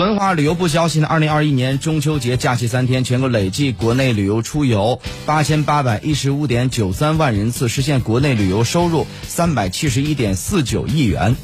文化旅游部消息呢二零二一年中秋节假期三天全国累计国内旅游出游八千八百一十五点九三万人次实现国内旅游收入三百七十一点四九亿元。